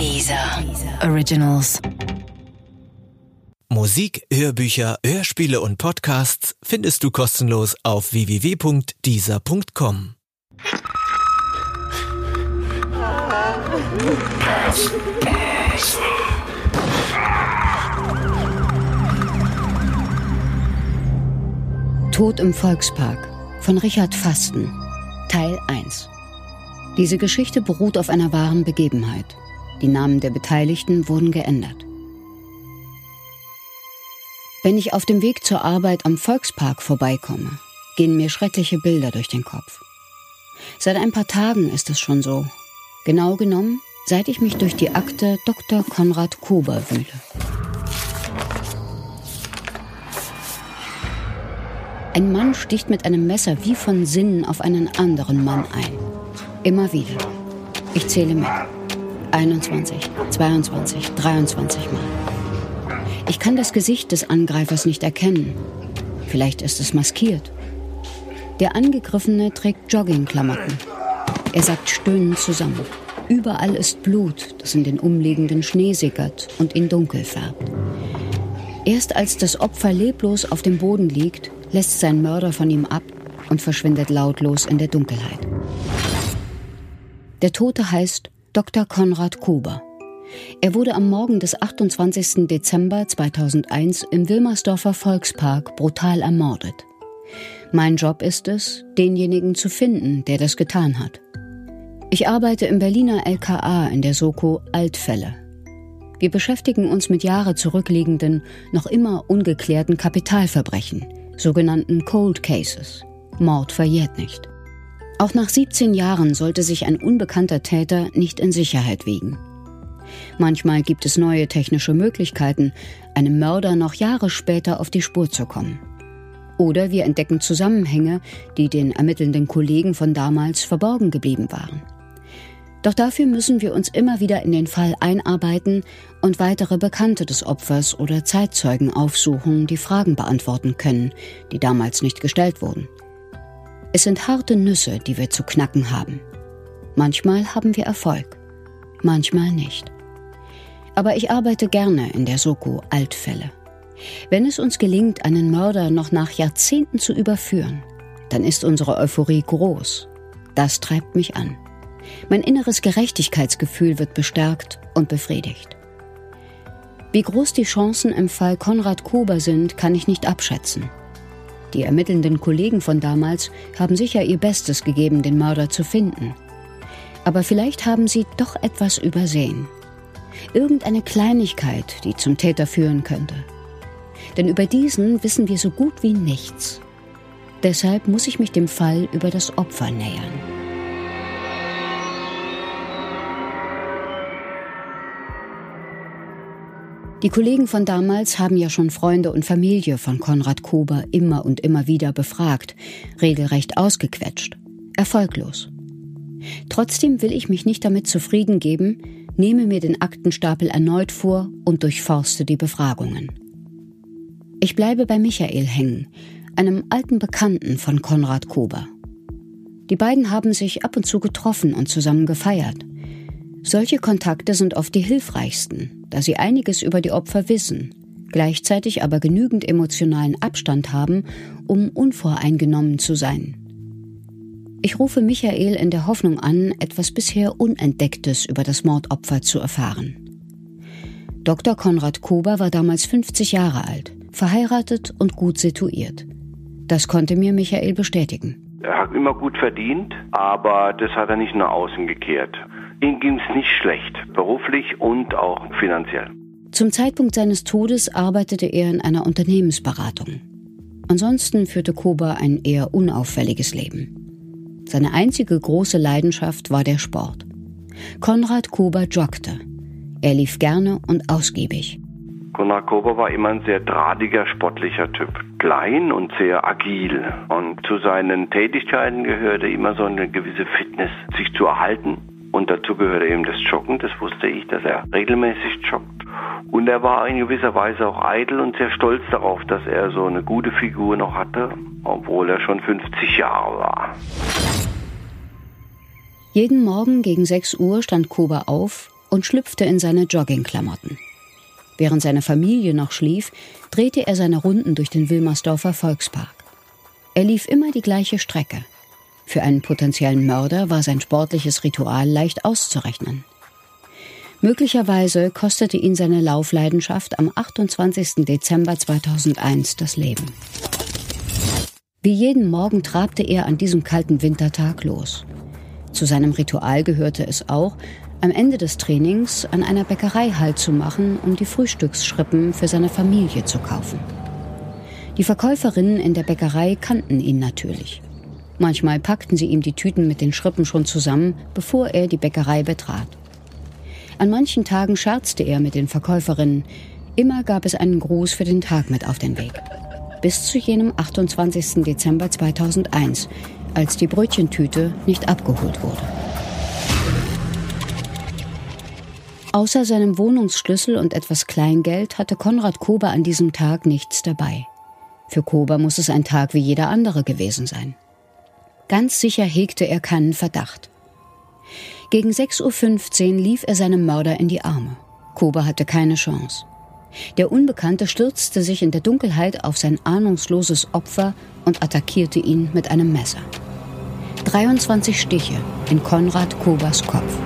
Dieser Originals. Musik, Hörbücher, Hörspiele und Podcasts findest du kostenlos auf www.dieser.com. Tod im Volkspark von Richard Fasten Teil 1 Diese Geschichte beruht auf einer wahren Begebenheit. Die Namen der Beteiligten wurden geändert. Wenn ich auf dem Weg zur Arbeit am Volkspark vorbeikomme, gehen mir schreckliche Bilder durch den Kopf. Seit ein paar Tagen ist es schon so. Genau genommen, seit ich mich durch die Akte Dr. Konrad Kober wühle. Ein Mann sticht mit einem Messer wie von Sinnen auf einen anderen Mann ein. Immer wieder. Ich zähle mit. 21, 22, 23 Mal. Ich kann das Gesicht des Angreifers nicht erkennen. Vielleicht ist es maskiert. Der Angegriffene trägt Joggingklamotten. Er sackt stöhnend zusammen. Überall ist Blut, das in den umliegenden Schnee sickert und ihn dunkel färbt. Erst als das Opfer leblos auf dem Boden liegt, lässt sein Mörder von ihm ab und verschwindet lautlos in der Dunkelheit. Der Tote heißt Dr. Konrad Kuber. Er wurde am Morgen des 28. Dezember 2001 im Wilmersdorfer Volkspark brutal ermordet. Mein Job ist es, denjenigen zu finden, der das getan hat. Ich arbeite im Berliner LKA in der Soko Altfälle. Wir beschäftigen uns mit Jahre zurückliegenden, noch immer ungeklärten Kapitalverbrechen, sogenannten Cold Cases. Mord verjährt nicht. Auch nach 17 Jahren sollte sich ein unbekannter Täter nicht in Sicherheit wiegen. Manchmal gibt es neue technische Möglichkeiten, einem Mörder noch Jahre später auf die Spur zu kommen. Oder wir entdecken Zusammenhänge, die den ermittelnden Kollegen von damals verborgen geblieben waren. Doch dafür müssen wir uns immer wieder in den Fall einarbeiten und weitere Bekannte des Opfers oder Zeitzeugen aufsuchen, die Fragen beantworten können, die damals nicht gestellt wurden. Es sind harte Nüsse, die wir zu knacken haben. Manchmal haben wir Erfolg, manchmal nicht. Aber ich arbeite gerne in der Soko Altfälle. Wenn es uns gelingt, einen Mörder noch nach Jahrzehnten zu überführen, dann ist unsere Euphorie groß. Das treibt mich an. Mein inneres Gerechtigkeitsgefühl wird bestärkt und befriedigt. Wie groß die Chancen im Fall Konrad Kober sind, kann ich nicht abschätzen. Die ermittelnden Kollegen von damals haben sicher ihr Bestes gegeben, den Mörder zu finden. Aber vielleicht haben sie doch etwas übersehen. Irgendeine Kleinigkeit, die zum Täter führen könnte. Denn über diesen wissen wir so gut wie nichts. Deshalb muss ich mich dem Fall über das Opfer nähern. Die Kollegen von damals haben ja schon Freunde und Familie von Konrad Kober immer und immer wieder befragt, regelrecht ausgequetscht. Erfolglos. Trotzdem will ich mich nicht damit zufrieden geben, nehme mir den Aktenstapel erneut vor und durchforste die Befragungen. Ich bleibe bei Michael hängen, einem alten Bekannten von Konrad Kober. Die beiden haben sich ab und zu getroffen und zusammen gefeiert. Solche Kontakte sind oft die hilfreichsten, da sie einiges über die Opfer wissen, gleichzeitig aber genügend emotionalen Abstand haben, um unvoreingenommen zu sein. Ich rufe Michael in der Hoffnung an, etwas bisher Unentdecktes über das Mordopfer zu erfahren. Dr. Konrad Kober war damals 50 Jahre alt, verheiratet und gut situiert. Das konnte mir Michael bestätigen. Er hat immer gut verdient, aber das hat er nicht nach außen gekehrt. Ihm ging es nicht schlecht, beruflich und auch finanziell. Zum Zeitpunkt seines Todes arbeitete er in einer Unternehmensberatung. Ansonsten führte Kober ein eher unauffälliges Leben. Seine einzige große Leidenschaft war der Sport. Konrad Kober joggte. Er lief gerne und ausgiebig. Konrad Kober war immer ein sehr drahtiger, sportlicher Typ. Klein und sehr agil. Und zu seinen Tätigkeiten gehörte immer so eine gewisse Fitness, sich zu erhalten und dazu gehörte eben das Joggen, das wusste ich, dass er regelmäßig joggt. Und er war in gewisser Weise auch eitel und sehr stolz darauf, dass er so eine gute Figur noch hatte, obwohl er schon 50 Jahre war. Jeden Morgen gegen 6 Uhr stand Koba auf und schlüpfte in seine Joggingklamotten. Während seine Familie noch schlief, drehte er seine Runden durch den Wilmersdorfer Volkspark. Er lief immer die gleiche Strecke. Für einen potenziellen Mörder war sein sportliches Ritual leicht auszurechnen. Möglicherweise kostete ihn seine Laufleidenschaft am 28. Dezember 2001 das Leben. Wie jeden Morgen trabte er an diesem kalten Wintertag los. Zu seinem Ritual gehörte es auch, am Ende des Trainings an einer Bäckerei Halt zu machen, um die Frühstücksschrippen für seine Familie zu kaufen. Die Verkäuferinnen in der Bäckerei kannten ihn natürlich. Manchmal packten sie ihm die Tüten mit den Schrippen schon zusammen, bevor er die Bäckerei betrat. An manchen Tagen scherzte er mit den Verkäuferinnen. Immer gab es einen Gruß für den Tag mit auf den Weg. Bis zu jenem 28. Dezember 2001, als die Brötchentüte nicht abgeholt wurde. Außer seinem Wohnungsschlüssel und etwas Kleingeld hatte Konrad Kober an diesem Tag nichts dabei. Für Kober muss es ein Tag wie jeder andere gewesen sein. Ganz sicher hegte er keinen Verdacht. Gegen 6.15 Uhr lief er seinem Mörder in die Arme. Kober hatte keine Chance. Der Unbekannte stürzte sich in der Dunkelheit auf sein ahnungsloses Opfer und attackierte ihn mit einem Messer. 23 Stiche in Konrad Kobers Kopf.